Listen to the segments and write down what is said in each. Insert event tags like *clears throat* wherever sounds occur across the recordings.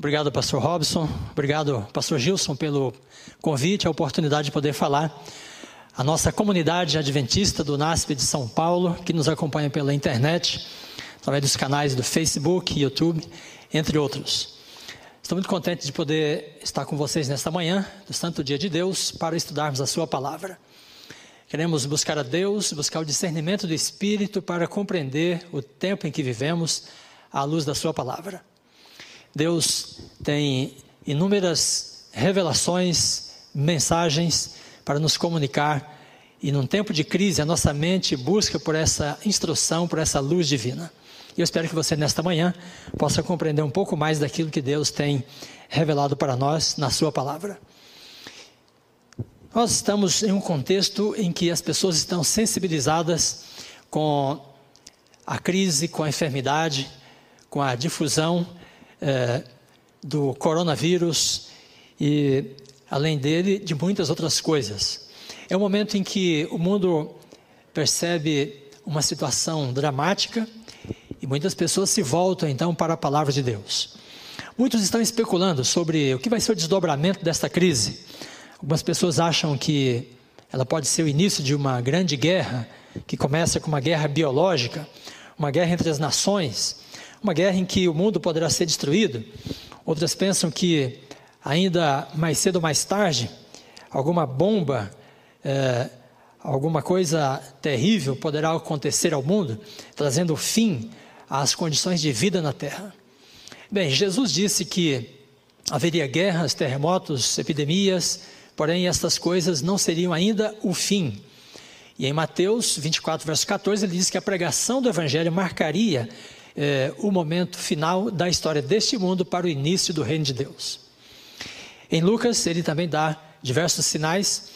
Obrigado, pastor Robson. Obrigado, pastor Gilson, pelo convite, a oportunidade de poder falar. A nossa comunidade adventista do NASP de São Paulo, que nos acompanha pela internet, através dos canais do Facebook, YouTube, entre outros. Estou muito contente de poder estar com vocês nesta manhã, do Santo Dia de Deus, para estudarmos a Sua palavra. Queremos buscar a Deus, buscar o discernimento do Espírito para compreender o tempo em que vivemos à luz da Sua palavra. Deus tem inúmeras revelações, mensagens para nos comunicar, e num tempo de crise, a nossa mente busca por essa instrução, por essa luz divina. E eu espero que você, nesta manhã, possa compreender um pouco mais daquilo que Deus tem revelado para nós na Sua palavra. Nós estamos em um contexto em que as pessoas estão sensibilizadas com a crise, com a enfermidade, com a difusão é, do coronavírus e, além dele, de muitas outras coisas. É um momento em que o mundo percebe uma situação dramática e muitas pessoas se voltam então para a palavra de Deus. Muitos estão especulando sobre o que vai ser o desdobramento desta crise. Algumas pessoas acham que ela pode ser o início de uma grande guerra, que começa com uma guerra biológica, uma guerra entre as nações, uma guerra em que o mundo poderá ser destruído. Outras pensam que ainda mais cedo ou mais tarde, alguma bomba, é, alguma coisa terrível poderá acontecer ao mundo, trazendo fim às condições de vida na terra. Bem, Jesus disse que haveria guerras, terremotos, epidemias, porém estas coisas não seriam ainda o fim. E em Mateus 24, verso 14, ele diz que a pregação do Evangelho marcaria é, o momento final da história deste mundo para o início do reino de Deus. Em Lucas, ele também dá diversos sinais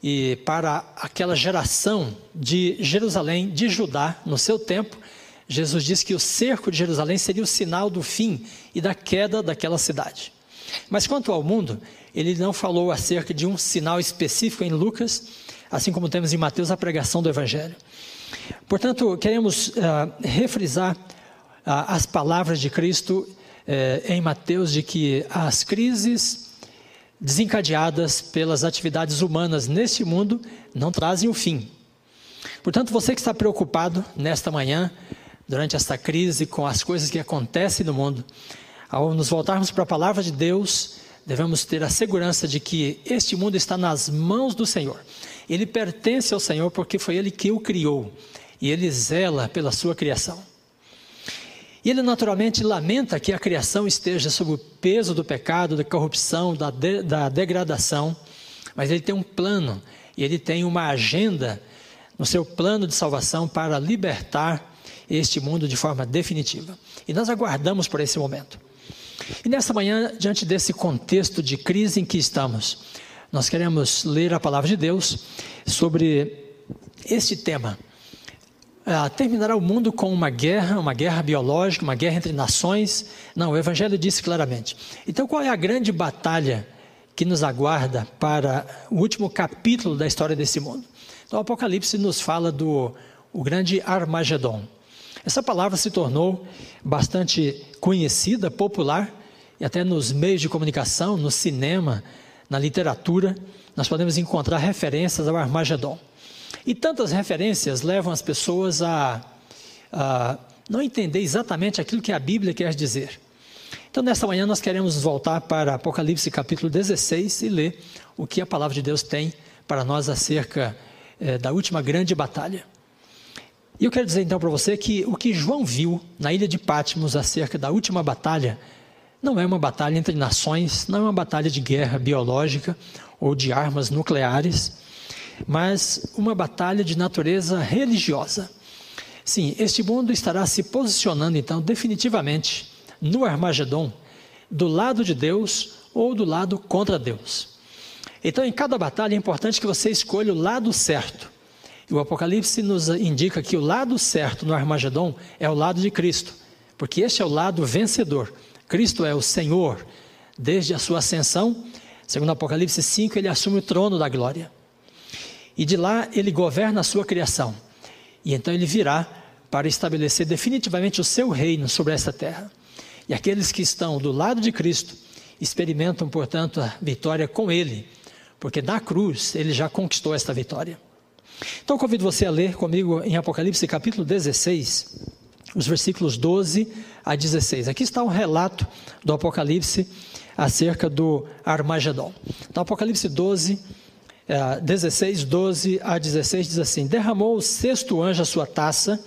e para aquela geração de Jerusalém, de Judá, no seu tempo, Jesus disse que o cerco de Jerusalém seria o sinal do fim e da queda daquela cidade. Mas quanto ao mundo, ele não falou acerca de um sinal específico em Lucas, assim como temos em Mateus a pregação do Evangelho. Portanto, queremos uh, refrisar as palavras de Cristo eh, em Mateus de que as crises desencadeadas pelas atividades humanas neste mundo não trazem o fim. Portanto, você que está preocupado nesta manhã, durante esta crise, com as coisas que acontecem no mundo, ao nos voltarmos para a palavra de Deus, devemos ter a segurança de que este mundo está nas mãos do Senhor. Ele pertence ao Senhor porque foi Ele que o criou e Ele zela pela sua criação. E ele naturalmente lamenta que a criação esteja sob o peso do pecado, da corrupção, da, de, da degradação, mas ele tem um plano e ele tem uma agenda no seu plano de salvação para libertar este mundo de forma definitiva. E nós aguardamos por esse momento. E nesta manhã, diante desse contexto de crise em que estamos, nós queremos ler a palavra de Deus sobre este tema ah, terminará o mundo com uma guerra, uma guerra biológica, uma guerra entre nações. Não, o Evangelho disse claramente. Então, qual é a grande batalha que nos aguarda para o último capítulo da história desse mundo? Então, o Apocalipse nos fala do o grande Armagedon. Essa palavra se tornou bastante conhecida, popular, e até nos meios de comunicação, no cinema, na literatura, nós podemos encontrar referências ao Armagedon. E tantas referências levam as pessoas a, a não entender exatamente aquilo que a Bíblia quer dizer. Então, nesta manhã, nós queremos voltar para Apocalipse capítulo 16 e ler o que a palavra de Deus tem para nós acerca é, da última grande batalha. E eu quero dizer então para você que o que João viu na ilha de Patmos acerca da última batalha não é uma batalha entre nações, não é uma batalha de guerra biológica ou de armas nucleares mas uma batalha de natureza religiosa. Sim, este mundo estará se posicionando então definitivamente no Armagedon, do lado de Deus ou do lado contra Deus. Então, em cada batalha é importante que você escolha o lado certo. E o Apocalipse nos indica que o lado certo no Armagedon é o lado de Cristo, porque este é o lado vencedor. Cristo é o Senhor. Desde a sua ascensão, segundo Apocalipse 5, ele assume o trono da glória. E de lá ele governa a sua criação. E então ele virá para estabelecer definitivamente o seu reino sobre essa terra. E aqueles que estão do lado de Cristo experimentam, portanto, a vitória com Ele, porque na cruz Ele já conquistou esta vitória. Então, convido você a ler comigo em Apocalipse capítulo 16, os versículos 12 a 16. Aqui está um relato do Apocalipse acerca do Armagedon. Então, Apocalipse 12, 16, 12 a 16 diz assim: Derramou o sexto anjo a sua taça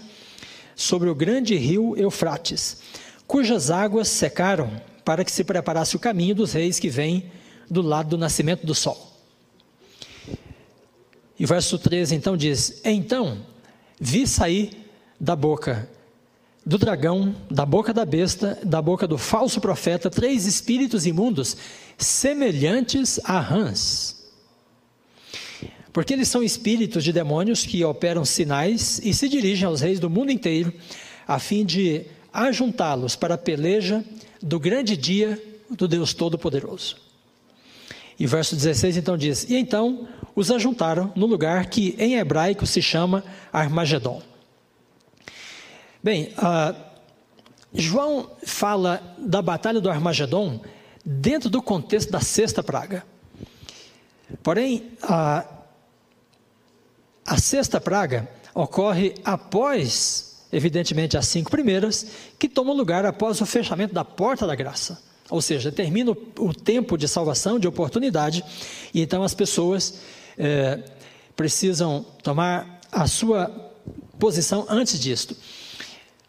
sobre o grande rio Eufrates, cujas águas secaram para que se preparasse o caminho dos reis que vêm do lado do nascimento do sol. E o verso 13 então diz: Então vi sair da boca do dragão, da boca da besta, da boca do falso profeta, três espíritos imundos, semelhantes a rãs. Porque eles são espíritos de demônios que operam sinais e se dirigem aos reis do mundo inteiro, a fim de ajuntá-los para a peleja do grande dia do Deus Todo-Poderoso. E verso 16 então diz: E então os ajuntaram no lugar que em hebraico se chama Armagedon. Bem, uh, João fala da batalha do Armagedon dentro do contexto da sexta praga. Porém, a, a sexta praga ocorre após, evidentemente, as cinco primeiras, que tomam lugar após o fechamento da porta da graça. Ou seja, termina o tempo de salvação, de oportunidade, e então as pessoas é, precisam tomar a sua posição antes disto.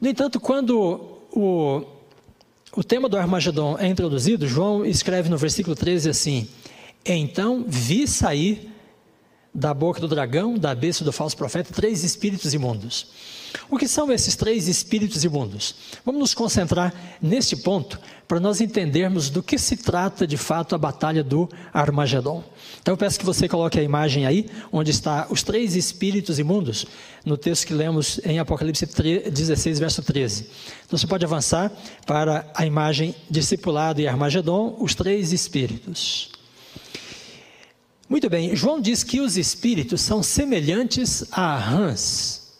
No entanto, quando o, o tema do Armagedon é introduzido, João escreve no versículo 13 assim: Então vi sair da boca do dragão, da besta do falso profeta, três espíritos imundos. O que são esses três espíritos imundos? Vamos nos concentrar neste ponto para nós entendermos do que se trata de fato a batalha do Armagedon. Então eu peço que você coloque a imagem aí, onde está os três espíritos imundos, no texto que lemos em Apocalipse 16, verso 13. Então você pode avançar para a imagem discipulado e Armagedon, os três espíritos. Muito bem, João diz que os espíritos são semelhantes a rãs.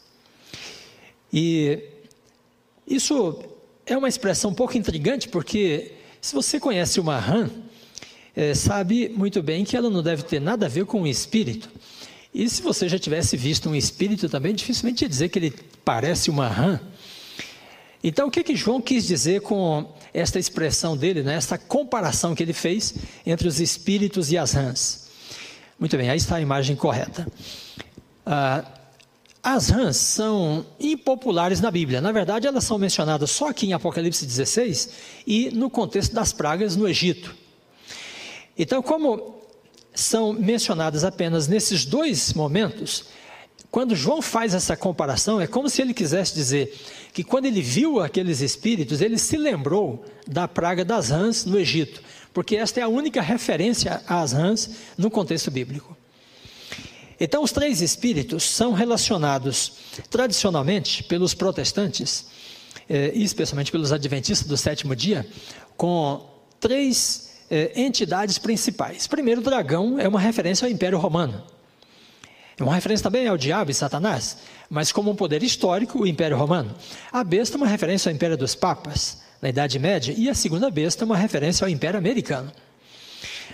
E isso é uma expressão um pouco intrigante, porque se você conhece uma rã, é, sabe muito bem que ela não deve ter nada a ver com o espírito. E se você já tivesse visto um espírito também, dificilmente ia dizer que ele parece uma rã. Então, o que, que João quis dizer com esta expressão dele, né, essa comparação que ele fez entre os espíritos e as rãs? Muito bem, aí está a imagem correta. Ah, as rãs são impopulares na Bíblia. Na verdade, elas são mencionadas só aqui em Apocalipse 16 e no contexto das pragas no Egito. Então, como são mencionadas apenas nesses dois momentos, quando João faz essa comparação, é como se ele quisesse dizer que quando ele viu aqueles espíritos, ele se lembrou da praga das rãs no Egito porque esta é a única referência às rãs no contexto bíblico. Então, os três espíritos são relacionados tradicionalmente pelos protestantes, eh, e especialmente pelos adventistas do sétimo dia, com três eh, entidades principais. Primeiro, o dragão é uma referência ao Império Romano. É uma referência também ao diabo e Satanás, mas como um poder histórico, o Império Romano. A besta é uma referência ao Império dos Papas na Idade Média, e a segunda besta é uma referência ao Império Americano.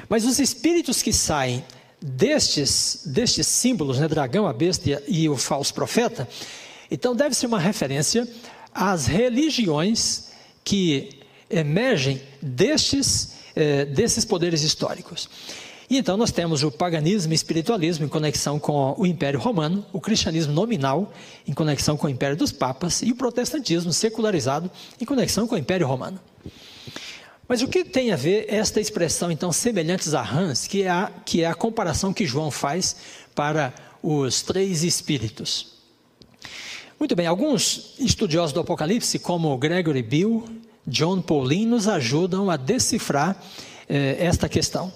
Mas os espíritos que saem destes, destes símbolos, né, dragão, a besta e o falso profeta, então deve ser uma referência às religiões que emergem destes, eh, desses poderes históricos. E então nós temos o paganismo e espiritualismo em conexão com o Império Romano, o cristianismo nominal em conexão com o Império dos Papas e o protestantismo secularizado em conexão com o Império Romano. Mas o que tem a ver esta expressão, então, semelhantes a rãs, que é a, que é a comparação que João faz para os três espíritos? Muito bem, alguns estudiosos do Apocalipse, como Gregory Bill, John Paulin, nos ajudam a decifrar eh, esta questão.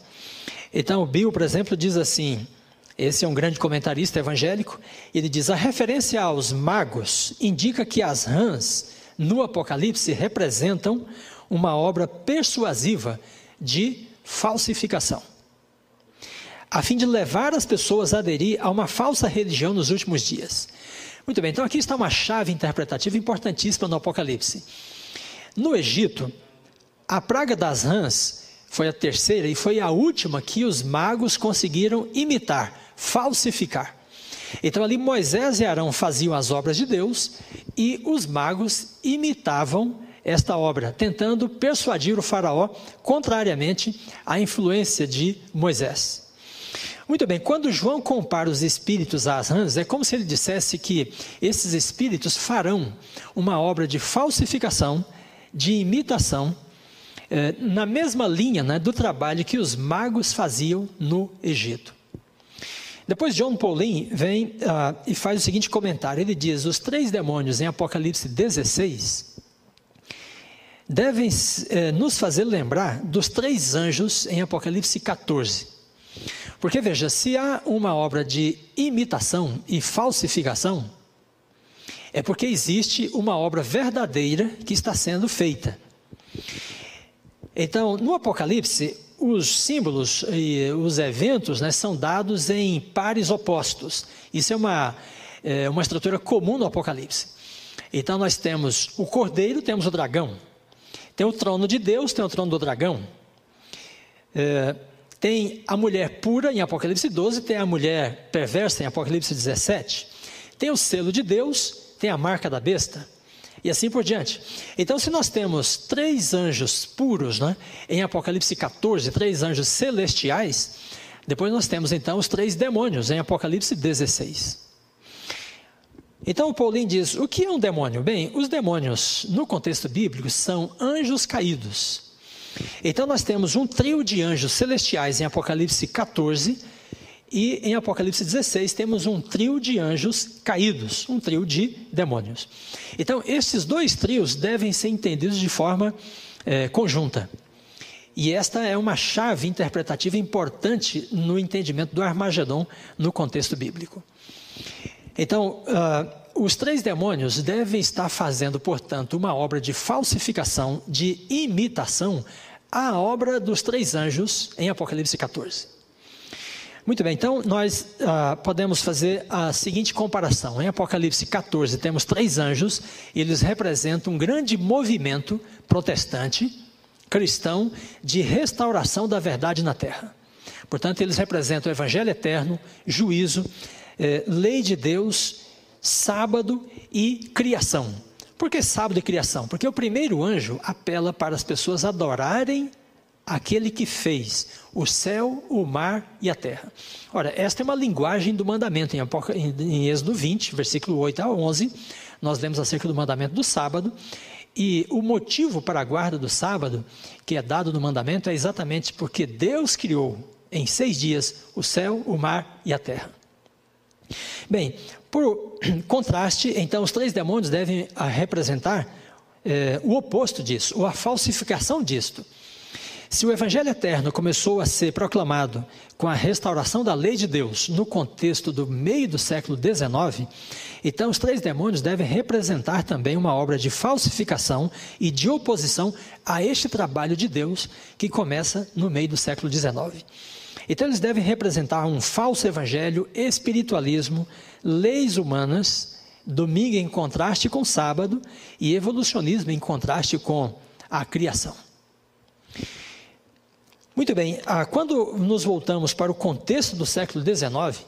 Então, o Bill, por exemplo, diz assim: esse é um grande comentarista evangélico. Ele diz: a referência aos magos indica que as rãs no Apocalipse representam uma obra persuasiva de falsificação, a fim de levar as pessoas a aderir a uma falsa religião nos últimos dias. Muito bem, então aqui está uma chave interpretativa importantíssima no Apocalipse. No Egito, a praga das rãs foi a terceira e foi a última que os magos conseguiram imitar, falsificar. Então ali Moisés e Arão faziam as obras de Deus e os magos imitavam esta obra, tentando persuadir o faraó contrariamente à influência de Moisés. Muito bem, quando João compara os espíritos às rãs, é como se ele dissesse que esses espíritos farão uma obra de falsificação, de imitação, eh, na mesma linha né, do trabalho que os magos faziam no Egito. Depois John Paulin vem uh, e faz o seguinte comentário: ele diz, os três demônios em Apocalipse 16 devem eh, nos fazer lembrar dos três anjos em Apocalipse 14. Porque veja, se há uma obra de imitação e falsificação, é porque existe uma obra verdadeira que está sendo feita. Então, no Apocalipse, os símbolos e os eventos né, são dados em pares opostos. Isso é uma, é uma estrutura comum no Apocalipse. Então, nós temos o cordeiro, temos o dragão. Tem o trono de Deus, tem o trono do dragão. É, tem a mulher pura em Apocalipse 12, tem a mulher perversa em Apocalipse 17. Tem o selo de Deus, tem a marca da besta. E assim por diante. Então, se nós temos três anjos puros, né, em Apocalipse 14, três anjos celestiais, depois nós temos então os três demônios em Apocalipse 16. Então Paulinho diz: o que é um demônio? Bem, os demônios, no contexto bíblico, são anjos caídos. Então nós temos um trio de anjos celestiais em Apocalipse 14 e em Apocalipse 16 temos um trio de anjos caídos, um trio de demônios. Então esses dois trios devem ser entendidos de forma é, conjunta. E esta é uma chave interpretativa importante no entendimento do Armagedon no contexto bíblico. Então, uh, os três demônios devem estar fazendo, portanto, uma obra de falsificação, de imitação, à obra dos três anjos em Apocalipse 14. Muito bem, então nós ah, podemos fazer a seguinte comparação. Em Apocalipse 14 temos três anjos, e eles representam um grande movimento protestante, cristão, de restauração da verdade na terra. Portanto, eles representam o evangelho eterno, juízo, eh, lei de Deus sábado e criação. Por que sábado e criação? Porque o primeiro anjo apela para as pessoas adorarem aquele que fez o céu, o mar e a terra. Ora, esta é uma linguagem do mandamento. Em, Êxodo 20, versículo 8 a 11, nós lemos acerca do mandamento do sábado. E o motivo para a guarda do sábado, que é dado no mandamento, é exatamente porque Deus criou em seis dias o céu, o mar e a terra. Bem, por *clears throat* contraste, então, os três demônios devem representar é, o oposto disso, ou a falsificação disto. Se o Evangelho eterno começou a ser proclamado com a restauração da lei de Deus no contexto do meio do século XIX, então os três demônios devem representar também uma obra de falsificação e de oposição a este trabalho de Deus que começa no meio do século XIX. Então eles devem representar um falso evangelho, espiritualismo, leis humanas, domingo em contraste com sábado e evolucionismo em contraste com a criação. Muito bem, ah, quando nos voltamos para o contexto do século XIX,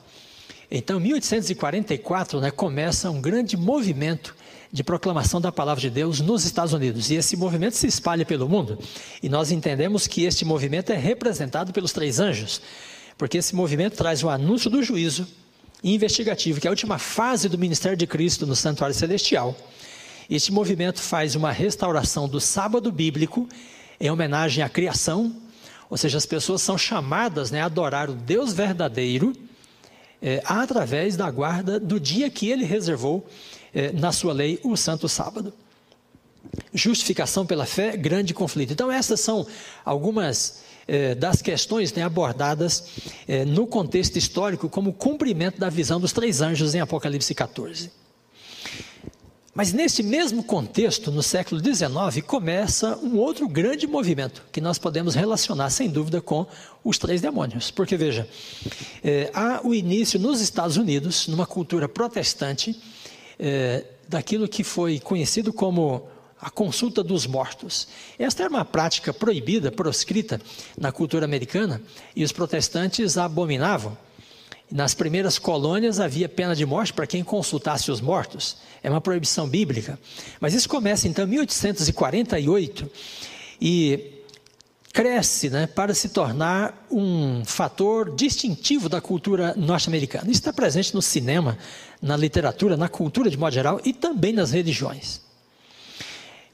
então, em 1844, né, começa um grande movimento de proclamação da palavra de Deus nos Estados Unidos. E esse movimento se espalha pelo mundo. E nós entendemos que este movimento é representado pelos três anjos, porque esse movimento traz o anúncio do juízo investigativo, que é a última fase do ministério de Cristo no santuário celestial. Este movimento faz uma restauração do sábado bíblico em homenagem à criação, ou seja, as pessoas são chamadas né, a adorar o Deus verdadeiro é, através da guarda do dia que ele reservou é, na sua lei, o Santo Sábado. Justificação pela fé, grande conflito. Então, essas são algumas é, das questões né, abordadas é, no contexto histórico como cumprimento da visão dos três anjos em Apocalipse 14. Mas nesse mesmo contexto, no século XIX, começa um outro grande movimento que nós podemos relacionar, sem dúvida, com os três demônios. Porque, veja, é, há o início nos Estados Unidos, numa cultura protestante, é, daquilo que foi conhecido como a consulta dos mortos. Esta era uma prática proibida, proscrita na cultura americana e os protestantes a abominavam. Nas primeiras colônias havia pena de morte para quem consultasse os mortos. É uma proibição bíblica. Mas isso começa então em 1848 e cresce né, para se tornar um fator distintivo da cultura norte-americana. Isso está presente no cinema, na literatura, na cultura de modo geral e também nas religiões.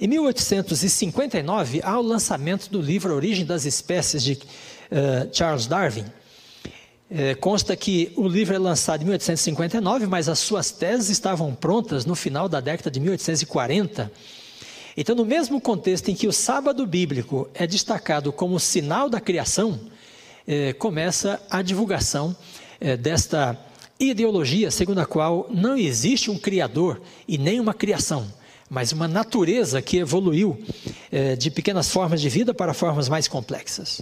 Em 1859, há o lançamento do livro Origem das Espécies de uh, Charles Darwin. É, consta que o livro é lançado em 1859, mas as suas teses estavam prontas no final da década de 1840. Então, no mesmo contexto em que o sábado bíblico é destacado como sinal da criação, é, começa a divulgação é, desta ideologia segundo a qual não existe um criador e nem uma criação, mas uma natureza que evoluiu é, de pequenas formas de vida para formas mais complexas.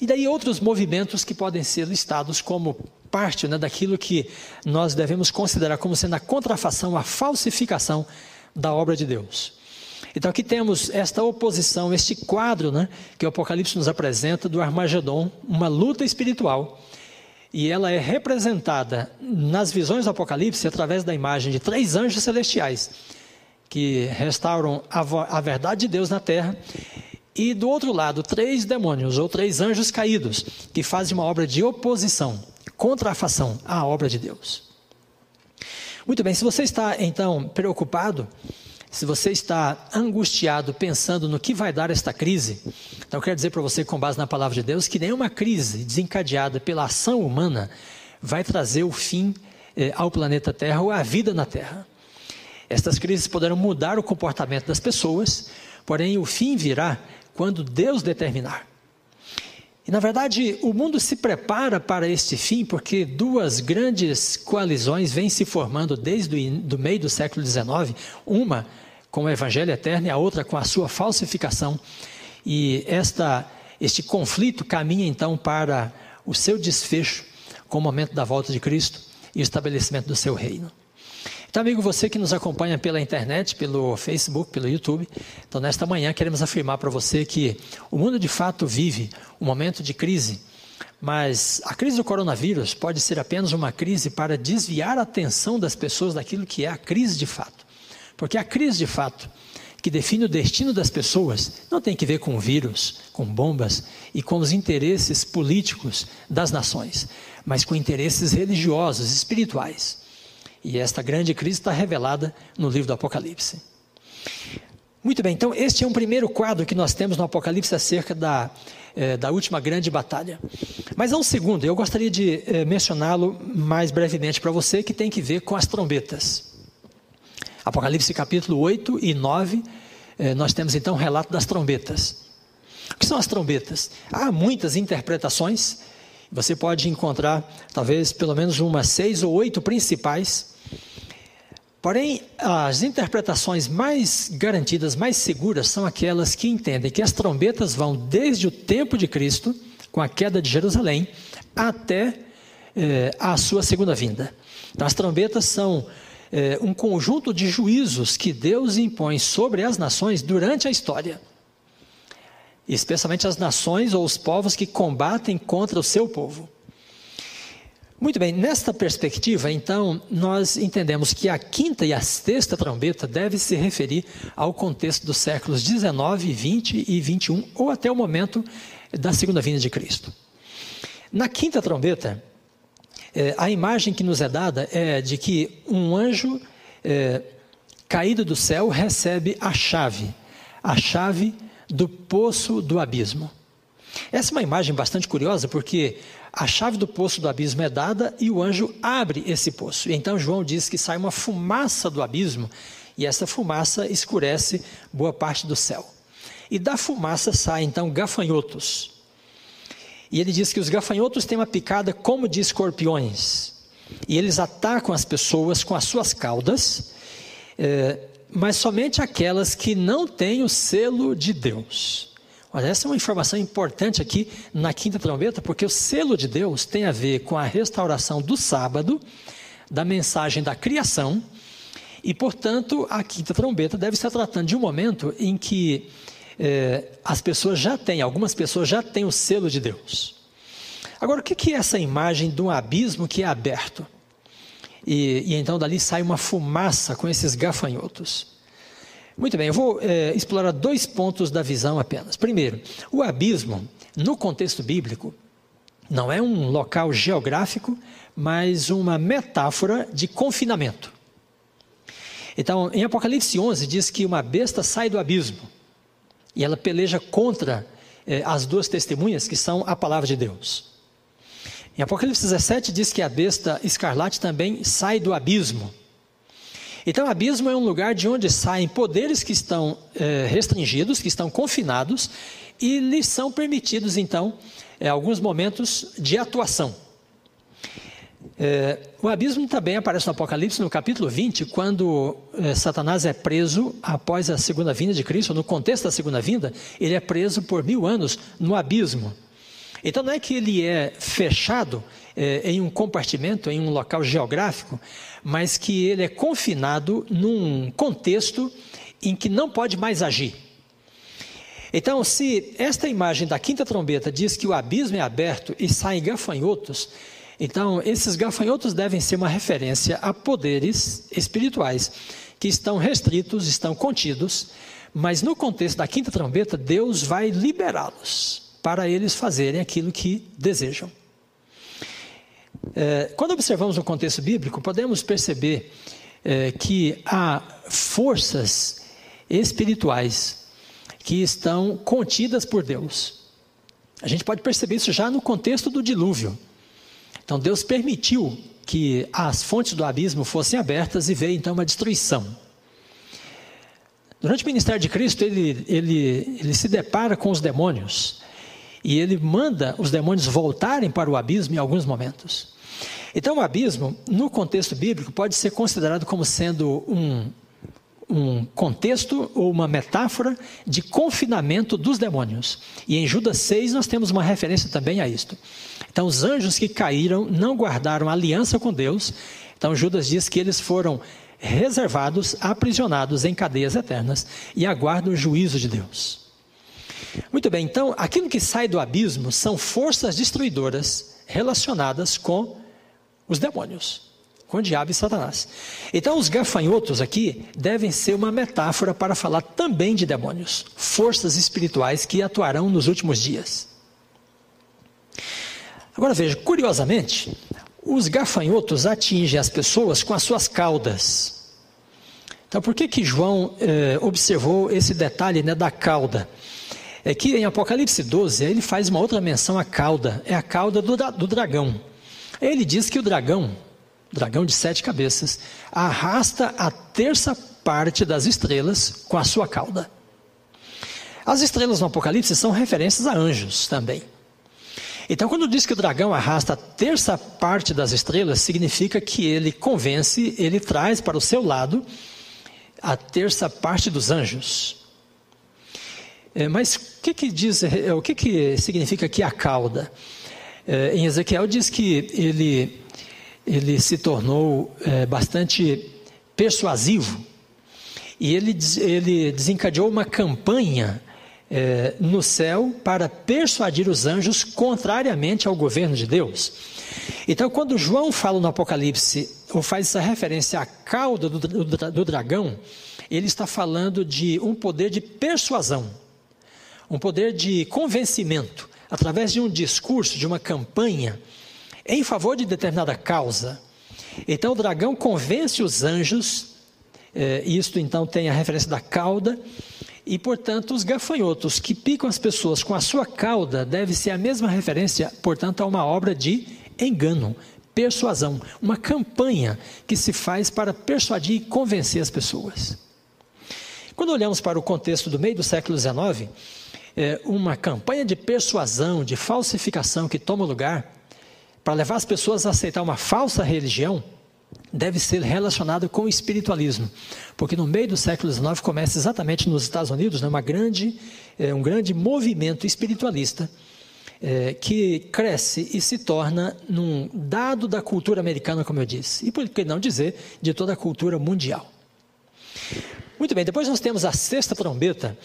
E daí outros movimentos que podem ser listados como parte né, daquilo que nós devemos considerar como sendo a contrafação, a falsificação da obra de Deus. Então aqui temos esta oposição, este quadro né, que o Apocalipse nos apresenta do Armagedon, uma luta espiritual. E ela é representada nas visões do Apocalipse através da imagem de três anjos celestiais que restauram a, a verdade de Deus na terra e do outro lado, três demônios ou três anjos caídos que fazem uma obra de oposição, contrafação à obra de Deus. Muito bem, se você está então preocupado, se você está angustiado pensando no que vai dar esta crise, então eu quero dizer para você, com base na palavra de Deus, que nenhuma crise desencadeada pela ação humana vai trazer o fim eh, ao planeta Terra ou à vida na Terra. Estas crises poderão mudar o comportamento das pessoas, porém o fim virá quando Deus determinar. E na verdade, o mundo se prepara para este fim porque duas grandes coalizões vêm se formando desde o meio do século XIX, uma com o evangelho eterno e a outra com a sua falsificação. E esta este conflito caminha então para o seu desfecho com o momento da volta de Cristo e o estabelecimento do seu reino. Então, amigo, você que nos acompanha pela internet, pelo Facebook, pelo YouTube, então nesta manhã queremos afirmar para você que o mundo de fato vive um momento de crise, mas a crise do coronavírus pode ser apenas uma crise para desviar a atenção das pessoas daquilo que é a crise de fato. Porque a crise de fato, que define o destino das pessoas, não tem que ver com vírus, com bombas e com os interesses políticos das nações, mas com interesses religiosos, espirituais. E esta grande crise está revelada no livro do Apocalipse. Muito bem, então este é um primeiro quadro que nós temos no Apocalipse acerca da, eh, da última grande batalha. Mas há um segundo, eu gostaria de eh, mencioná-lo mais brevemente para você, que tem que ver com as trombetas. Apocalipse capítulo 8 e 9, eh, nós temos então o um relato das trombetas. O que são as trombetas? Há muitas interpretações, você pode encontrar talvez pelo menos umas seis ou oito principais. Porém, as interpretações mais garantidas, mais seguras, são aquelas que entendem que as trombetas vão desde o tempo de Cristo, com a queda de Jerusalém, até eh, a sua segunda vinda. Então, as trombetas são eh, um conjunto de juízos que Deus impõe sobre as nações durante a história especialmente as nações ou os povos que combatem contra o seu povo. Muito bem, nesta perspectiva, então, nós entendemos que a quinta e a sexta trombeta deve se referir ao contexto dos séculos 19, 20 e 21, ou até o momento da segunda vinda de Cristo. Na quinta trombeta, é, a imagem que nos é dada é de que um anjo é, caído do céu recebe a chave, a chave do poço do abismo. Essa é uma imagem bastante curiosa porque a chave do poço do abismo é dada e o anjo abre esse poço. Então João diz que sai uma fumaça do abismo e essa fumaça escurece boa parte do céu. E da fumaça saem então gafanhotos. E ele diz que os gafanhotos têm uma picada como de escorpiões. E eles atacam as pessoas com as suas caudas. Eh, mas somente aquelas que não têm o selo de Deus. Olha, essa é uma informação importante aqui na quinta trombeta, porque o selo de Deus tem a ver com a restauração do sábado, da mensagem da criação E, portanto, a quinta trombeta deve estar tratando de um momento em que é, as pessoas já têm, algumas pessoas já têm o selo de Deus. Agora, o que é essa imagem de um abismo que é aberto? E, e então dali sai uma fumaça com esses gafanhotos. Muito bem, eu vou é, explorar dois pontos da visão apenas. Primeiro, o abismo, no contexto bíblico, não é um local geográfico, mas uma metáfora de confinamento. Então, em Apocalipse 11, diz que uma besta sai do abismo e ela peleja contra eh, as duas testemunhas, que são a palavra de Deus. Em Apocalipse 17, diz que a besta escarlate também sai do abismo. Então, o abismo é um lugar de onde saem poderes que estão eh, restringidos, que estão confinados, e lhes são permitidos, então, eh, alguns momentos de atuação. É, o abismo também aparece no Apocalipse, no capítulo 20, quando Satanás é preso após a segunda vinda de Cristo, no contexto da segunda vinda, ele é preso por mil anos no abismo. Então não é que ele é fechado é, em um compartimento, em um local geográfico, mas que ele é confinado num contexto em que não pode mais agir. Então, se esta imagem da quinta trombeta diz que o abismo é aberto e saem gafanhotos, então, esses gafanhotos devem ser uma referência a poderes espirituais que estão restritos, estão contidos, mas no contexto da quinta trombeta, Deus vai liberá-los para eles fazerem aquilo que desejam. É, quando observamos o contexto bíblico, podemos perceber é, que há forças espirituais que estão contidas por Deus. A gente pode perceber isso já no contexto do dilúvio. Então Deus permitiu que as fontes do abismo fossem abertas e veio então uma destruição. Durante o ministério de Cristo, ele, ele, ele se depara com os demônios e ele manda os demônios voltarem para o abismo em alguns momentos. Então, o abismo, no contexto bíblico, pode ser considerado como sendo um, um contexto ou uma metáfora de confinamento dos demônios. E em Judas 6 nós temos uma referência também a isto. Então, os anjos que caíram não guardaram aliança com Deus. Então, Judas diz que eles foram reservados, aprisionados em cadeias eternas e aguardam o juízo de Deus. Muito bem, então, aquilo que sai do abismo são forças destruidoras relacionadas com os demônios com o diabo e Satanás. Então, os gafanhotos aqui devem ser uma metáfora para falar também de demônios, forças espirituais que atuarão nos últimos dias. Agora veja, curiosamente, os gafanhotos atingem as pessoas com as suas caudas. Então, por que que João eh, observou esse detalhe né, da cauda? É que em Apocalipse 12 ele faz uma outra menção à cauda, é a cauda do, do dragão. Ele diz que o dragão, dragão de sete cabeças, arrasta a terça parte das estrelas com a sua cauda. As estrelas no Apocalipse são referências a anjos também. Então, quando diz que o dragão arrasta a terça parte das estrelas, significa que ele convence, ele traz para o seu lado a terça parte dos anjos. É, mas o que, que diz, é, o que, que significa aqui a cauda? É, em Ezequiel diz que ele ele se tornou é, bastante persuasivo e ele, ele desencadeou uma campanha é, no céu para persuadir os anjos contrariamente ao governo de Deus. Então, quando João fala no Apocalipse, ou faz essa referência à cauda do, do, do dragão, ele está falando de um poder de persuasão, um poder de convencimento, através de um discurso, de uma campanha em favor de determinada causa. Então o dragão convence os anjos, é, isto então tem a referência da cauda, e portanto os gafanhotos que picam as pessoas com a sua cauda deve ser a mesma referência, portanto, a uma obra de engano, persuasão, uma campanha que se faz para persuadir e convencer as pessoas. Quando olhamos para o contexto do meio do século XIX, é, uma campanha de persuasão, de falsificação que toma lugar, para levar as pessoas a aceitar uma falsa religião, deve ser relacionado com o espiritualismo, porque no meio do século XIX começa exatamente nos Estados Unidos né, uma grande, é, um grande movimento espiritualista é, que cresce e se torna num dado da cultura americana, como eu disse, e por que não dizer de toda a cultura mundial. Muito bem, depois nós temos a sexta trombeta,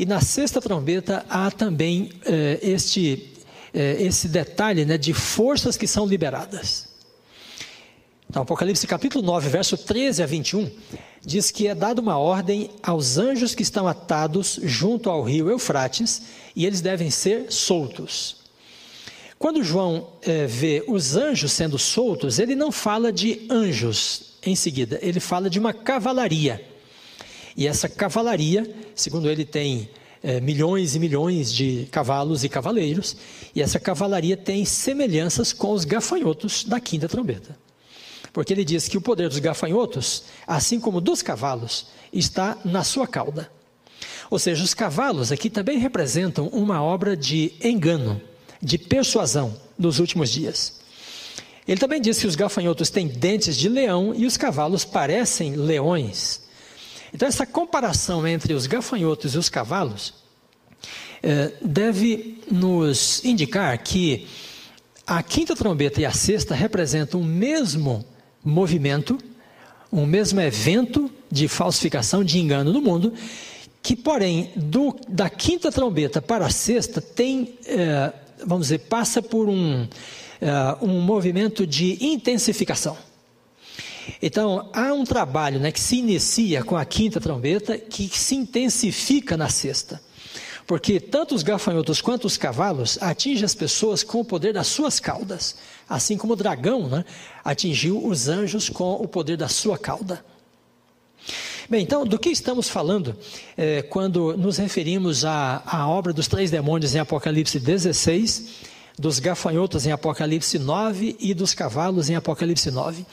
e na sexta trombeta há também eh, este, eh, esse detalhe né, de forças que são liberadas. Então, Apocalipse capítulo 9, verso 13 a 21, diz que é dada uma ordem aos anjos que estão atados junto ao rio Eufrates, e eles devem ser soltos. Quando João é, vê os anjos sendo soltos, ele não fala de anjos em seguida, ele fala de uma cavalaria. E essa cavalaria, segundo ele, tem é, milhões e milhões de cavalos e cavaleiros, e essa cavalaria tem semelhanças com os gafanhotos da quinta trombeta. Porque ele diz que o poder dos gafanhotos, assim como dos cavalos, está na sua cauda. Ou seja, os cavalos aqui também representam uma obra de engano de persuasão nos últimos dias. Ele também diz que os gafanhotos têm dentes de leão e os cavalos parecem leões. Então, essa comparação entre os gafanhotos e os cavalos eh, deve nos indicar que a quinta trombeta e a sexta representam o mesmo movimento, um mesmo evento de falsificação, de engano no mundo, que, porém, do, da quinta trombeta para a sexta tem eh, vamos dizer, passa por um, uh, um movimento de intensificação. Então, há um trabalho né, que se inicia com a quinta trombeta, que se intensifica na sexta. Porque tanto os gafanhotos quanto os cavalos atingem as pessoas com o poder das suas caudas, assim como o dragão né, atingiu os anjos com o poder da sua cauda. Bem, então, do que estamos falando é, quando nos referimos à, à obra dos três demônios em Apocalipse 16, dos gafanhotos em Apocalipse 9 e dos cavalos em Apocalipse 9?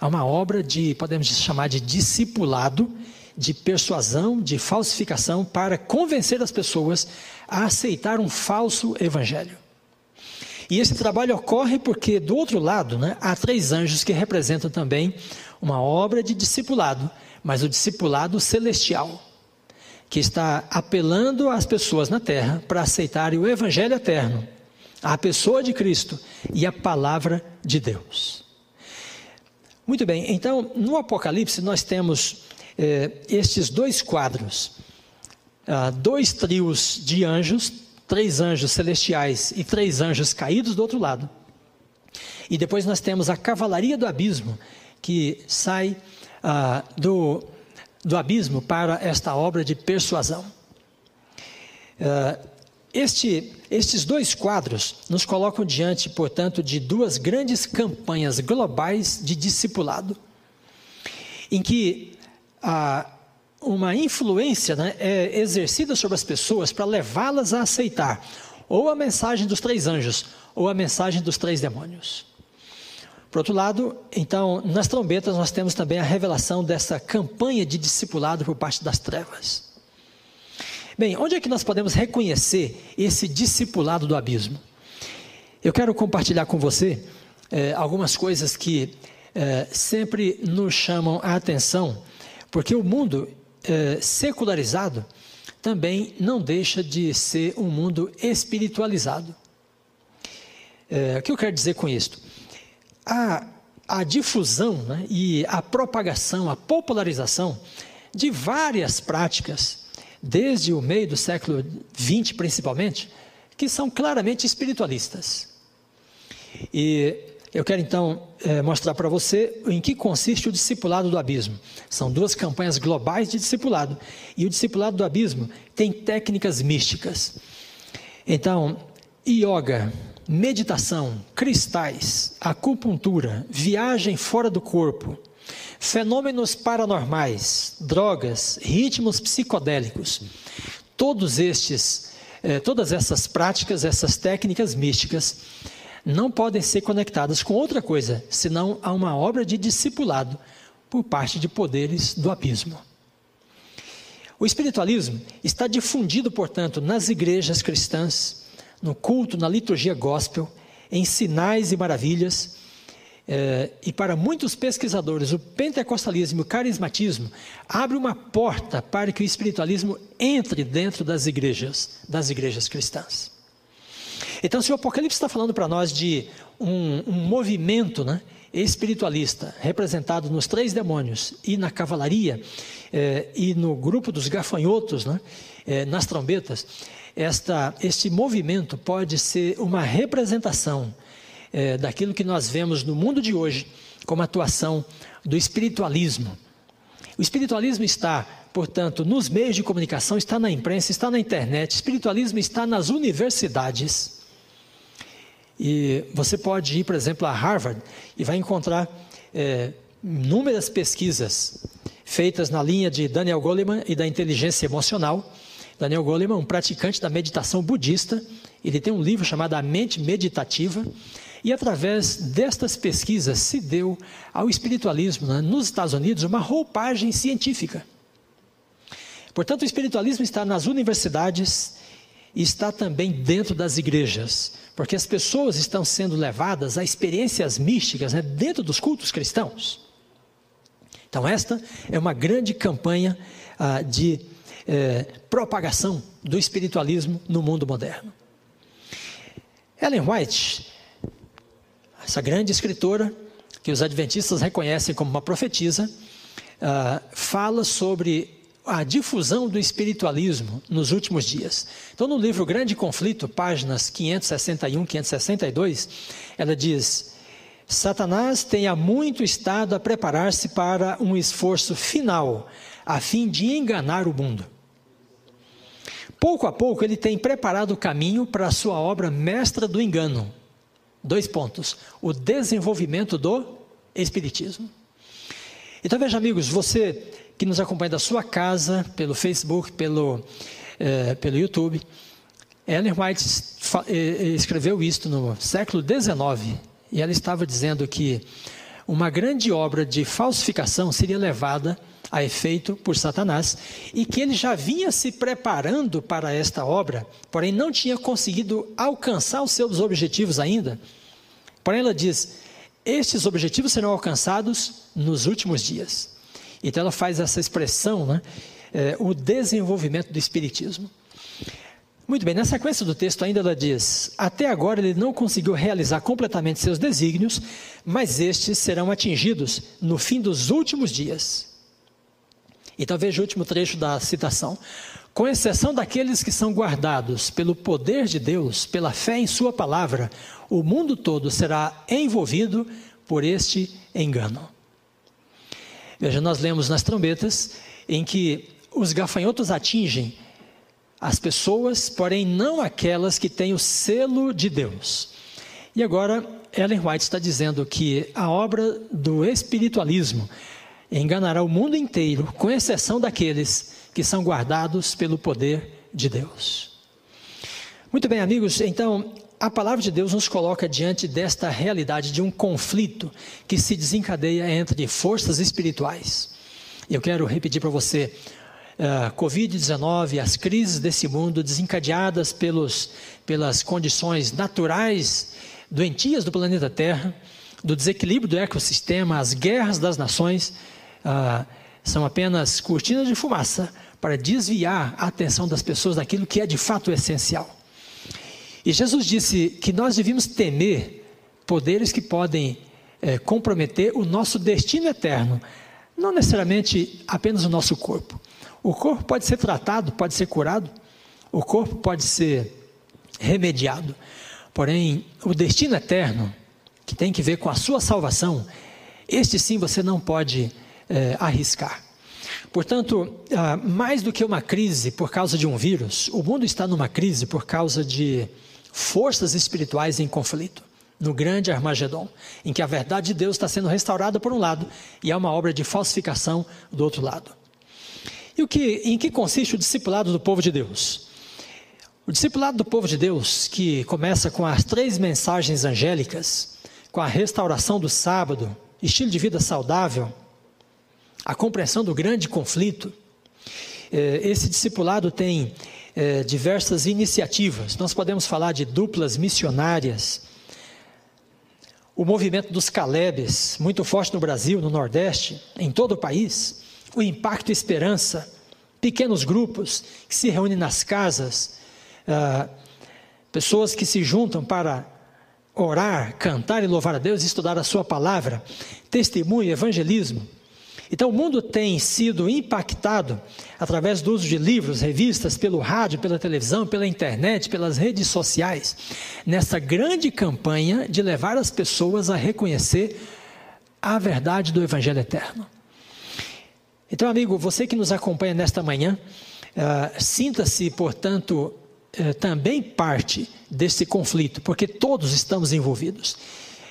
Há uma obra de, podemos chamar de discipulado, de persuasão, de falsificação, para convencer as pessoas a aceitar um falso evangelho. E esse trabalho ocorre porque, do outro lado, né, há três anjos que representam também uma obra de discipulado mas o discipulado celestial, que está apelando às pessoas na terra para aceitarem o Evangelho eterno, a pessoa de Cristo e a palavra de Deus. Muito bem, então no Apocalipse nós temos eh, estes dois quadros, ah, dois trios de anjos, três anjos celestiais e três anjos caídos do outro lado. E depois nós temos a cavalaria do abismo, que sai ah, do, do abismo para esta obra de persuasão. Ah, este, estes dois quadros nos colocam diante, portanto, de duas grandes campanhas globais de discipulado, em que ah, uma influência né, é exercida sobre as pessoas para levá-las a aceitar ou a mensagem dos três anjos ou a mensagem dos três demônios. Por outro lado, então, nas trombetas nós temos também a revelação dessa campanha de discipulado por parte das trevas. Bem, onde é que nós podemos reconhecer esse discipulado do abismo? Eu quero compartilhar com você eh, algumas coisas que eh, sempre nos chamam a atenção, porque o mundo eh, secularizado também não deixa de ser um mundo espiritualizado. o que eu quero dizer com isso? a, a difusão né, e a propagação, a popularização de várias práticas, desde o meio do século XX principalmente, que são claramente espiritualistas. E eu quero então é, mostrar para você em que consiste o discipulado do abismo. São duas campanhas globais de discipulado. E o discipulado do abismo tem técnicas místicas. Então, yoga, meditação, cristais, acupuntura, viagem fora do corpo, fenômenos paranormais, drogas, ritmos psicodélicos. Todos estes, eh, todas essas práticas, essas técnicas místicas, não podem ser conectadas com outra coisa, senão a uma obra de discipulado por parte de poderes do abismo. O espiritualismo está difundido, portanto, nas igrejas cristãs, no culto, na liturgia gospel, em sinais e maravilhas. É, e para muitos pesquisadores, o pentecostalismo e o carismatismo abre uma porta para que o espiritualismo entre dentro das igrejas, das igrejas cristãs. Então, se o Apocalipse está falando para nós de um, um movimento né, espiritualista, representado nos três demônios e na cavalaria, eh, e no grupo dos gafanhotos, né, eh, nas trombetas, esta, este movimento pode ser uma representação eh, daquilo que nós vemos no mundo de hoje como atuação do espiritualismo. O espiritualismo está, portanto, nos meios de comunicação, está na imprensa, está na internet, o espiritualismo está nas universidades. E você pode ir, por exemplo, a Harvard e vai encontrar é, inúmeras pesquisas feitas na linha de Daniel Goleman e da inteligência emocional. Daniel Goleman, um praticante da meditação budista, ele tem um livro chamado A Mente Meditativa. E através destas pesquisas se deu ao espiritualismo né, nos Estados Unidos uma roupagem científica. Portanto, o espiritualismo está nas universidades e está também dentro das igrejas, porque as pessoas estão sendo levadas a experiências místicas né, dentro dos cultos cristãos. Então, esta é uma grande campanha ah, de eh, propagação do espiritualismo no mundo moderno. Ellen White essa grande escritora, que os adventistas reconhecem como uma profetisa, uh, fala sobre a difusão do espiritualismo nos últimos dias. Então, no livro Grande Conflito, páginas 561, 562, ela diz: Satanás tem há muito estado a preparar-se para um esforço final, a fim de enganar o mundo. Pouco a pouco, ele tem preparado o caminho para a sua obra mestra do engano, Dois pontos. O desenvolvimento do Espiritismo. Então veja, amigos, você que nos acompanha da sua casa, pelo Facebook, pelo, eh, pelo YouTube, Ellen White eh, eh, escreveu isto no século XIX e ela estava dizendo que uma grande obra de falsificação seria levada a efeito por Satanás e que ele já vinha se preparando para esta obra, porém não tinha conseguido alcançar os seus objetivos ainda. Porém, ela diz: estes objetivos serão alcançados nos últimos dias. Então, ela faz essa expressão, né? É, o desenvolvimento do Espiritismo. Muito bem, na sequência do texto ainda ela diz: Até agora ele não conseguiu realizar completamente seus desígnios, mas estes serão atingidos no fim dos últimos dias. Então veja o último trecho da citação. Com exceção daqueles que são guardados pelo poder de Deus, pela fé em Sua palavra, o mundo todo será envolvido por este engano. Veja, nós lemos nas trombetas em que os gafanhotos atingem as pessoas, porém não aquelas que têm o selo de Deus. E agora, Ellen White está dizendo que a obra do espiritualismo enganará o mundo inteiro, com exceção daqueles que são guardados pelo poder de Deus. Muito bem, amigos, então a palavra de Deus nos coloca diante desta realidade de um conflito que se desencadeia entre forças espirituais. Eu quero repetir para você: uh, Covid-19, as crises desse mundo desencadeadas pelos, pelas condições naturais doentias do planeta Terra, do desequilíbrio do ecossistema, as guerras das nações ah, são apenas cortinas de fumaça para desviar a atenção das pessoas daquilo que é de fato essencial. E Jesus disse que nós devíamos temer poderes que podem é, comprometer o nosso destino eterno, não necessariamente apenas o nosso corpo. O corpo pode ser tratado, pode ser curado, o corpo pode ser remediado, porém, o destino eterno, que tem que ver com a sua salvação, este sim você não pode é, arriscar. Portanto, ah, mais do que uma crise por causa de um vírus, o mundo está numa crise por causa de forças espirituais em conflito, no grande Armagedon, em que a verdade de Deus está sendo restaurada por um lado e há uma obra de falsificação do outro lado. E o que, em que consiste o discipulado do povo de Deus? O discipulado do povo de Deus, que começa com as três mensagens angélicas, com a restauração do sábado, estilo de vida saudável, a compreensão do grande conflito. É, esse discipulado tem é, diversas iniciativas. Nós podemos falar de duplas missionárias. O movimento dos Calebes, muito forte no Brasil, no Nordeste, em todo o país. O Impacto Esperança, pequenos grupos que se reúnem nas casas, ah, pessoas que se juntam para orar, cantar e louvar a Deus, estudar a Sua palavra, testemunho, evangelismo. Então, o mundo tem sido impactado através do uso de livros, revistas, pelo rádio, pela televisão, pela internet, pelas redes sociais, nessa grande campanha de levar as pessoas a reconhecer a verdade do Evangelho eterno. Então, amigo, você que nos acompanha nesta manhã, uh, sinta-se, portanto, uh, também parte desse conflito, porque todos estamos envolvidos.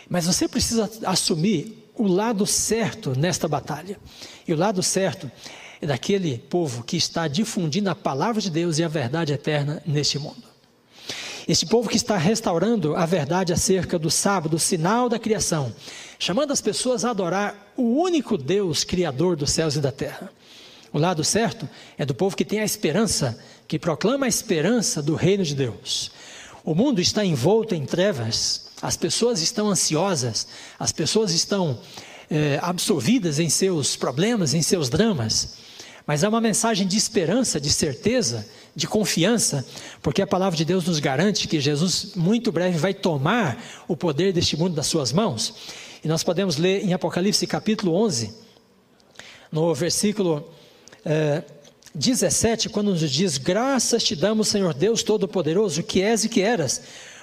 Mas você precisa assumir o lado certo nesta batalha. E o lado certo é daquele povo que está difundindo a palavra de Deus e a verdade eterna neste mundo. Este povo que está restaurando a verdade acerca do sábado, o sinal da criação, chamando as pessoas a adorar o único Deus criador dos céus e da terra. O lado certo é do povo que tem a esperança, que proclama a esperança do reino de Deus. O mundo está envolto em trevas, as pessoas estão ansiosas, as pessoas estão é, absorvidas em seus problemas, em seus dramas. Mas é uma mensagem de esperança, de certeza, de confiança, porque a palavra de Deus nos garante que Jesus, muito breve, vai tomar o poder deste mundo das suas mãos. E nós podemos ler em Apocalipse capítulo 11, no versículo é, 17, quando nos diz: Graças te damos, Senhor Deus Todo-Poderoso, que és e que eras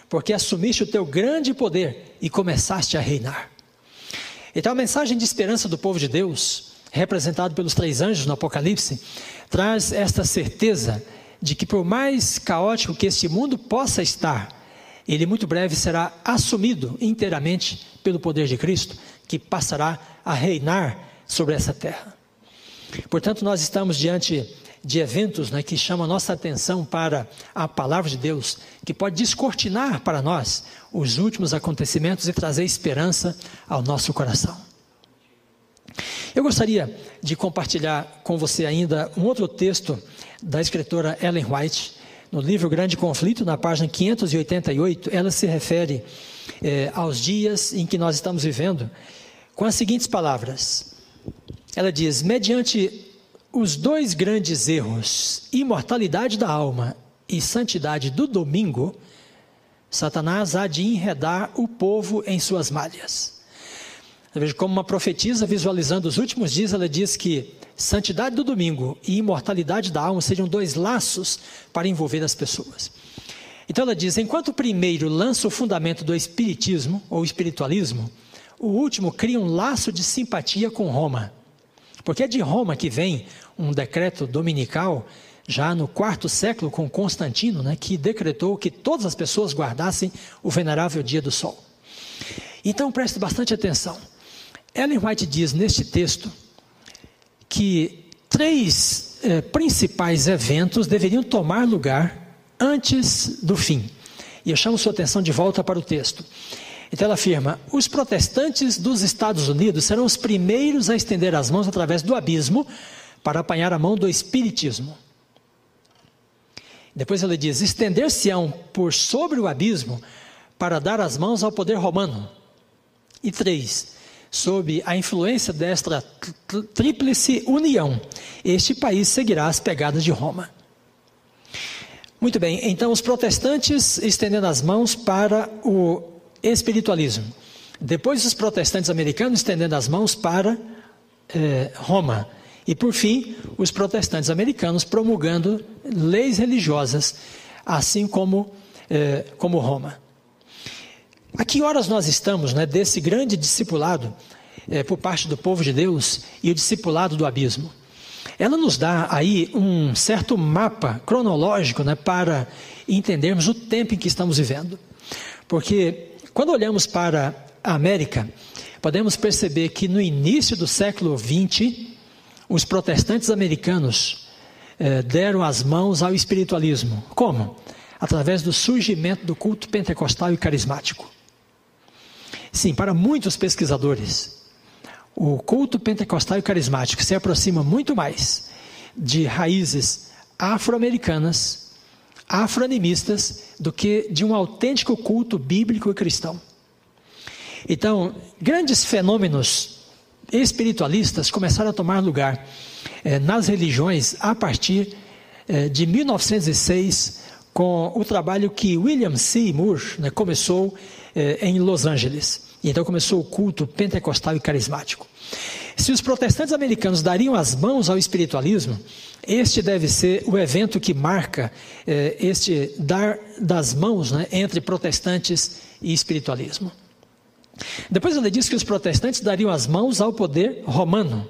porque assumiste o teu grande poder e começaste a reinar. Então, a mensagem de esperança do povo de Deus, representado pelos três anjos no Apocalipse, traz esta certeza de que, por mais caótico que este mundo possa estar, ele muito breve será assumido inteiramente pelo poder de Cristo, que passará a reinar sobre essa terra. Portanto, nós estamos diante de eventos né, que chamam a nossa atenção para a palavra de Deus, que pode descortinar para nós os últimos acontecimentos e trazer esperança ao nosso coração. Eu gostaria de compartilhar com você ainda um outro texto da escritora Ellen White, no livro Grande Conflito, na página 588, ela se refere eh, aos dias em que nós estamos vivendo com as seguintes palavras. Ela diz: mediante os dois grandes erros, imortalidade da alma e santidade do domingo, Satanás há de enredar o povo em suas malhas. Eu vejo como uma profetisa visualizando os últimos dias, ela diz que santidade do domingo e imortalidade da alma seriam dois laços para envolver as pessoas. Então ela diz: enquanto o primeiro lança o fundamento do espiritismo ou espiritualismo, o último cria um laço de simpatia com Roma. Porque é de Roma que vem um decreto dominical, já no quarto século com Constantino, né, que decretou que todas as pessoas guardassem o venerável dia do sol. Então preste bastante atenção. Ellen White diz neste texto que três eh, principais eventos deveriam tomar lugar antes do fim. E eu chamo sua atenção de volta para o texto. Então ela afirma: os protestantes dos Estados Unidos serão os primeiros a estender as mãos através do abismo para apanhar a mão do espiritismo. Depois ele diz: estender-se-ão por sobre o abismo para dar as mãos ao poder romano. E três, sob a influência desta tríplice união, este país seguirá as pegadas de Roma. Muito bem, então os protestantes estendendo as mãos para o espiritualismo. Depois, os protestantes americanos estendendo as mãos para eh, Roma. E, por fim, os protestantes americanos promulgando leis religiosas, assim como, eh, como Roma. A que horas nós estamos né, desse grande discipulado eh, por parte do povo de Deus e o discipulado do abismo? Ela nos dá aí um certo mapa cronológico né, para entendermos o tempo em que estamos vivendo. Porque quando olhamos para a América, podemos perceber que no início do século XX, os protestantes americanos eh, deram as mãos ao espiritualismo. Como? Através do surgimento do culto pentecostal e carismático. Sim, para muitos pesquisadores, o culto pentecostal e carismático se aproxima muito mais de raízes afro-americanas afro-animistas do que de um autêntico culto bíblico e cristão. Então, grandes fenômenos espiritualistas começaram a tomar lugar eh, nas religiões a partir eh, de 1906, com o trabalho que William. Moore né, começou eh, em Los Angeles. Então começou o culto pentecostal e carismático. Se os protestantes americanos dariam as mãos ao espiritualismo, este deve ser o evento que marca eh, este dar das mãos né, entre protestantes e espiritualismo. Depois ele diz que os protestantes dariam as mãos ao poder romano.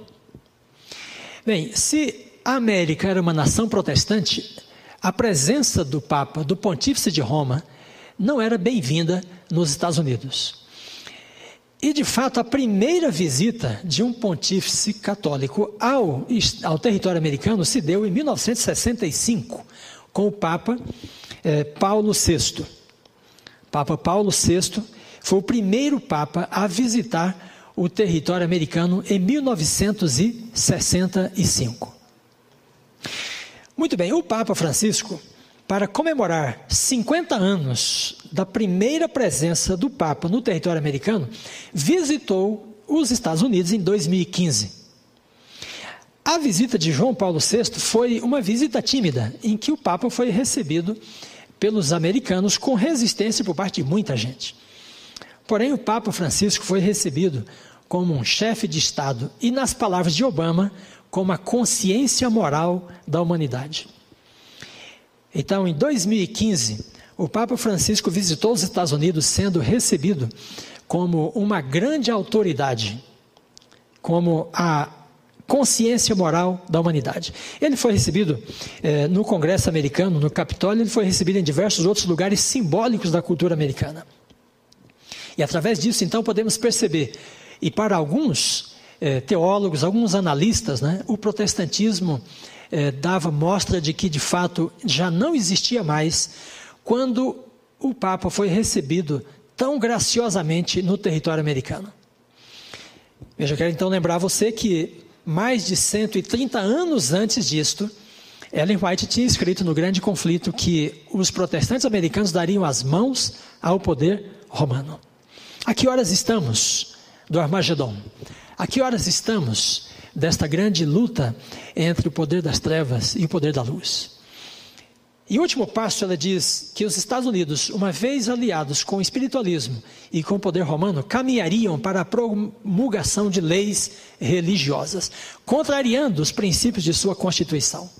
Bem, se a América era uma nação protestante, a presença do Papa, do Pontífice de Roma, não era bem-vinda nos Estados Unidos. E, de fato, a primeira visita de um pontífice católico ao, ao território americano se deu em 1965, com o Papa eh, Paulo VI. Papa Paulo VI foi o primeiro Papa a visitar o território americano em 1965. Muito bem, o Papa Francisco, para comemorar 50 anos da primeira presença do Papa no território americano, visitou os Estados Unidos em 2015. A visita de João Paulo VI foi uma visita tímida, em que o Papa foi recebido pelos americanos com resistência por parte de muita gente. Porém, o Papa Francisco foi recebido como um chefe de Estado e, nas palavras de Obama, como a consciência moral da humanidade. Então, em 2015, o Papa Francisco visitou os Estados Unidos sendo recebido como uma grande autoridade, como a consciência moral da humanidade. Ele foi recebido eh, no Congresso americano, no Capitólio, ele foi recebido em diversos outros lugares simbólicos da cultura americana. E através disso, então, podemos perceber, e para alguns, eh, teólogos, alguns analistas, né, o protestantismo eh, dava mostra de que de fato já não existia mais quando o Papa foi recebido tão graciosamente no território americano. Veja, eu quero então lembrar você que mais de 130 anos antes disto, Ellen White tinha escrito no Grande Conflito que os protestantes americanos dariam as mãos ao poder romano. A que horas estamos do Armagedon? A que horas estamos desta grande luta entre o poder das trevas e o poder da luz? E o último passo, ela diz que os Estados Unidos, uma vez aliados com o espiritualismo e com o poder romano, caminhariam para a promulgação de leis religiosas, contrariando os princípios de sua Constituição.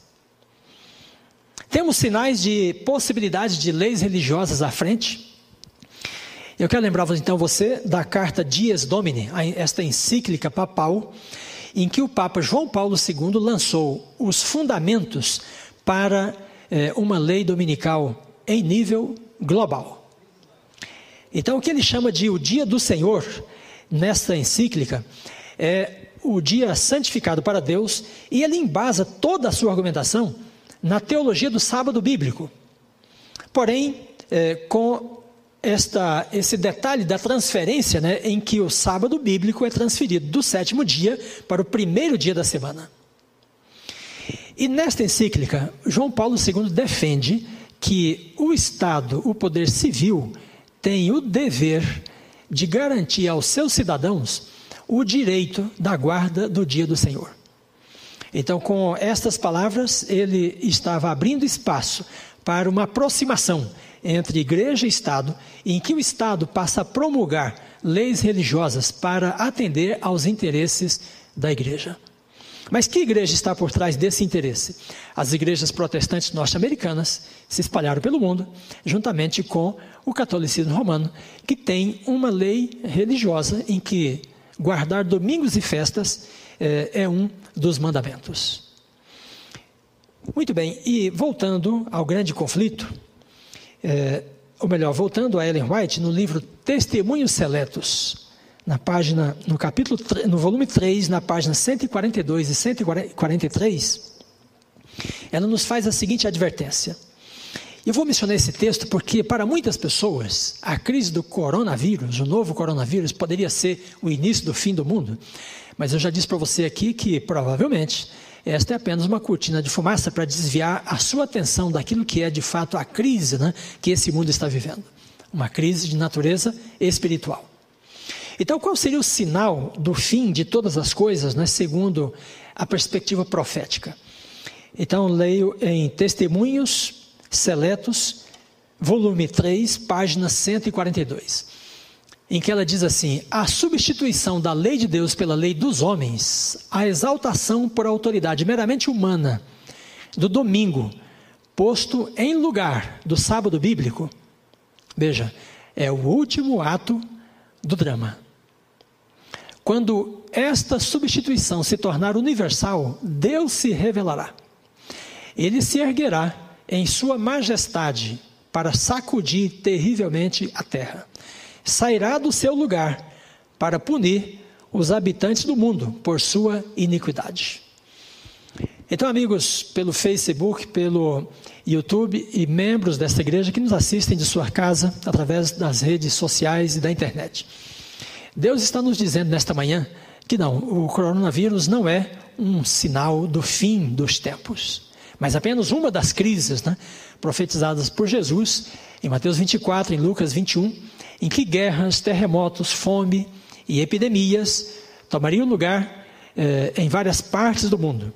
Temos sinais de possibilidade de leis religiosas à frente? Eu quero lembrar então você da carta Dies Domini, esta encíclica papal, em que o Papa João Paulo II lançou os fundamentos para eh, uma lei dominical em nível global. Então, o que ele chama de o Dia do Senhor, nesta encíclica, é o dia santificado para Deus, e ele embasa toda a sua argumentação na teologia do sábado bíblico. Porém, eh, com esta, esse detalhe da transferência, né, em que o sábado bíblico é transferido do sétimo dia para o primeiro dia da semana. E nesta encíclica, João Paulo II defende que o Estado, o poder civil, tem o dever de garantir aos seus cidadãos o direito da guarda do dia do Senhor. Então, com estas palavras, ele estava abrindo espaço para uma aproximação entre igreja e Estado, em que o Estado passa a promulgar leis religiosas para atender aos interesses da igreja. Mas que igreja está por trás desse interesse? As igrejas protestantes norte-americanas se espalharam pelo mundo, juntamente com o catolicismo romano, que tem uma lei religiosa em que guardar domingos e festas é, é um dos mandamentos. Muito bem, e voltando ao grande conflito, é, ou melhor, voltando a Ellen White, no livro Testemunhos Seletos, na página, no capítulo, no volume 3, na página 142 e 143, ela nos faz a seguinte advertência. Eu vou mencionar esse texto porque, para muitas pessoas, a crise do coronavírus, o novo coronavírus, poderia ser o início do fim do mundo. Mas eu já disse para você aqui que, provavelmente, esta é apenas uma cortina de fumaça para desviar a sua atenção daquilo que é de fato a crise né, que esse mundo está vivendo. Uma crise de natureza espiritual. Então, qual seria o sinal do fim de todas as coisas, né, segundo a perspectiva profética? Então, leio em Testemunhos Seletos, volume 3, página 142, em que ela diz assim: a substituição da lei de Deus pela lei dos homens, a exaltação por autoridade meramente humana do domingo, posto em lugar do sábado bíblico, veja, é o último ato do drama. Quando esta substituição se tornar universal, Deus se revelará. Ele se erguerá em sua majestade para sacudir terrivelmente a terra. Sairá do seu lugar para punir os habitantes do mundo por sua iniquidade. Então, amigos, pelo Facebook, pelo YouTube e membros desta igreja que nos assistem de sua casa através das redes sociais e da internet. Deus está nos dizendo nesta manhã que não, o coronavírus não é um sinal do fim dos tempos mas apenas uma das crises né, profetizadas por Jesus em Mateus 24, em Lucas 21, em que guerras, terremotos, fome e epidemias tomariam lugar eh, em várias partes do mundo.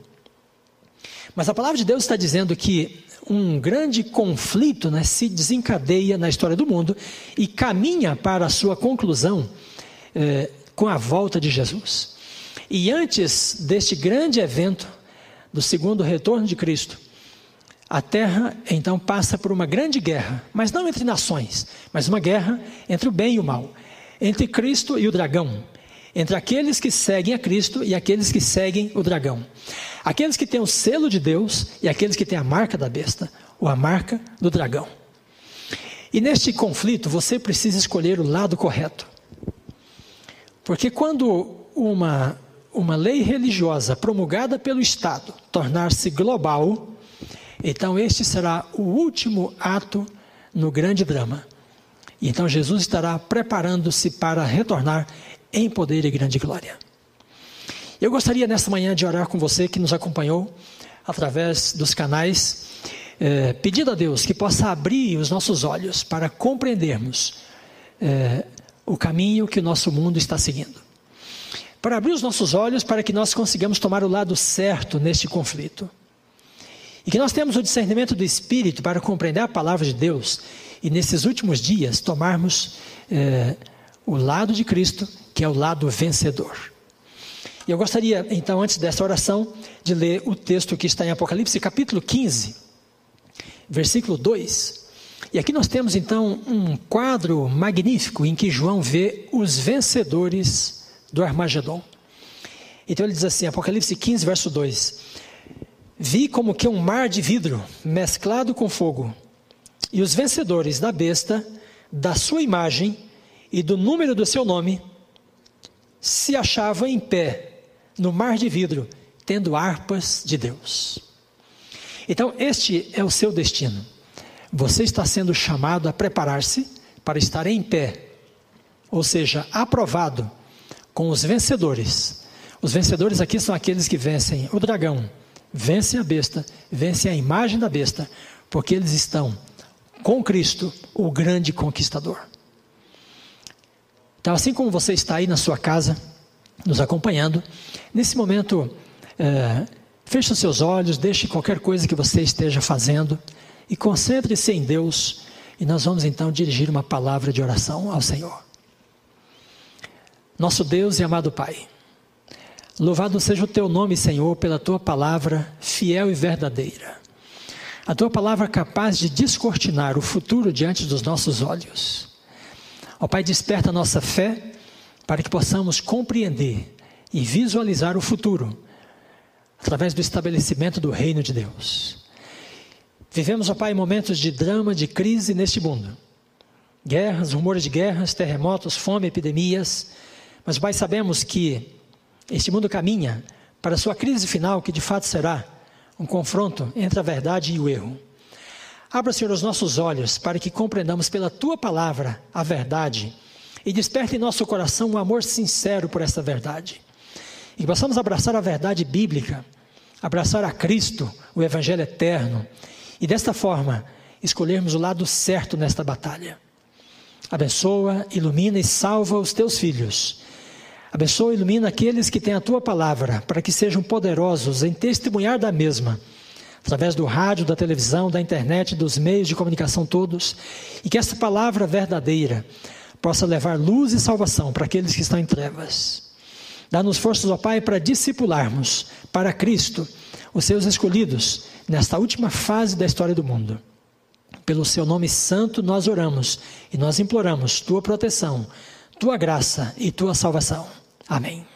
Mas a palavra de Deus está dizendo que um grande conflito né, se desencadeia na história do mundo e caminha para a sua conclusão eh, com a volta de Jesus. E antes deste grande evento, do segundo retorno de Cristo, a terra então passa por uma grande guerra, mas não entre nações, mas uma guerra entre o bem e o mal, entre Cristo e o dragão, entre aqueles que seguem a Cristo e aqueles que seguem o dragão, aqueles que têm o selo de Deus e aqueles que têm a marca da besta, ou a marca do dragão. E neste conflito você precisa escolher o lado correto, porque quando uma uma lei religiosa promulgada pelo Estado tornar-se global, então este será o último ato no grande drama. Então Jesus estará preparando-se para retornar em poder e grande glória. Eu gostaria nesta manhã de orar com você que nos acompanhou através dos canais, eh, pedindo a Deus que possa abrir os nossos olhos para compreendermos eh, o caminho que o nosso mundo está seguindo para abrir os nossos olhos para que nós consigamos tomar o lado certo neste conflito. E que nós temos o discernimento do Espírito para compreender a palavra de Deus e nesses últimos dias tomarmos é, o lado de Cristo, que é o lado vencedor. E eu gostaria, então, antes dessa oração, de ler o texto que está em Apocalipse, capítulo 15, versículo 2. E aqui nós temos, então, um quadro magnífico em que João vê os vencedores do Armagedon. Então ele diz assim, Apocalipse 15, verso 2: Vi como que um mar de vidro mesclado com fogo, e os vencedores da besta, da sua imagem e do número do seu nome, se achavam em pé no mar de vidro, tendo harpas de Deus. Então, este é o seu destino. Você está sendo chamado a preparar-se para estar em pé, ou seja, aprovado com os vencedores. Os vencedores aqui são aqueles que vencem o dragão, vencem a besta, vencem a imagem da besta, porque eles estão com Cristo, o grande conquistador. Então, assim como você está aí na sua casa, nos acompanhando, nesse momento, é, feche os seus olhos, deixe qualquer coisa que você esteja fazendo e concentre-se em Deus, e nós vamos então dirigir uma palavra de oração ao Senhor. Nosso Deus e amado Pai, louvado seja o teu nome, Senhor, pela tua palavra fiel e verdadeira. A tua palavra capaz de descortinar o futuro diante dos nossos olhos. Ó Pai, desperta nossa fé para que possamos compreender e visualizar o futuro através do estabelecimento do reino de Deus. Vivemos, ó Pai, momentos de drama, de crise neste mundo. Guerras, rumores de guerras, terremotos, fome, epidemias mas, Pai, sabemos que este mundo caminha para a sua crise final, que de fato será um confronto entre a verdade e o erro. Abra, Senhor, os nossos olhos para que compreendamos pela Tua palavra a verdade e desperte em nosso coração um amor sincero por essa verdade. E possamos abraçar a verdade bíblica, abraçar a Cristo, o Evangelho eterno, e desta forma escolhermos o lado certo nesta batalha. Abençoa, ilumina e salva os teus filhos Abençoa e ilumina aqueles que têm a tua palavra, para que sejam poderosos em testemunhar da mesma, através do rádio, da televisão, da internet, dos meios de comunicação todos, e que esta palavra verdadeira possa levar luz e salvação para aqueles que estão em trevas. Dá-nos forças, ó Pai, para discipularmos para Cristo os seus escolhidos nesta última fase da história do mundo. Pelo seu nome santo nós oramos e nós imploramos tua proteção, tua graça e tua salvação. Amém.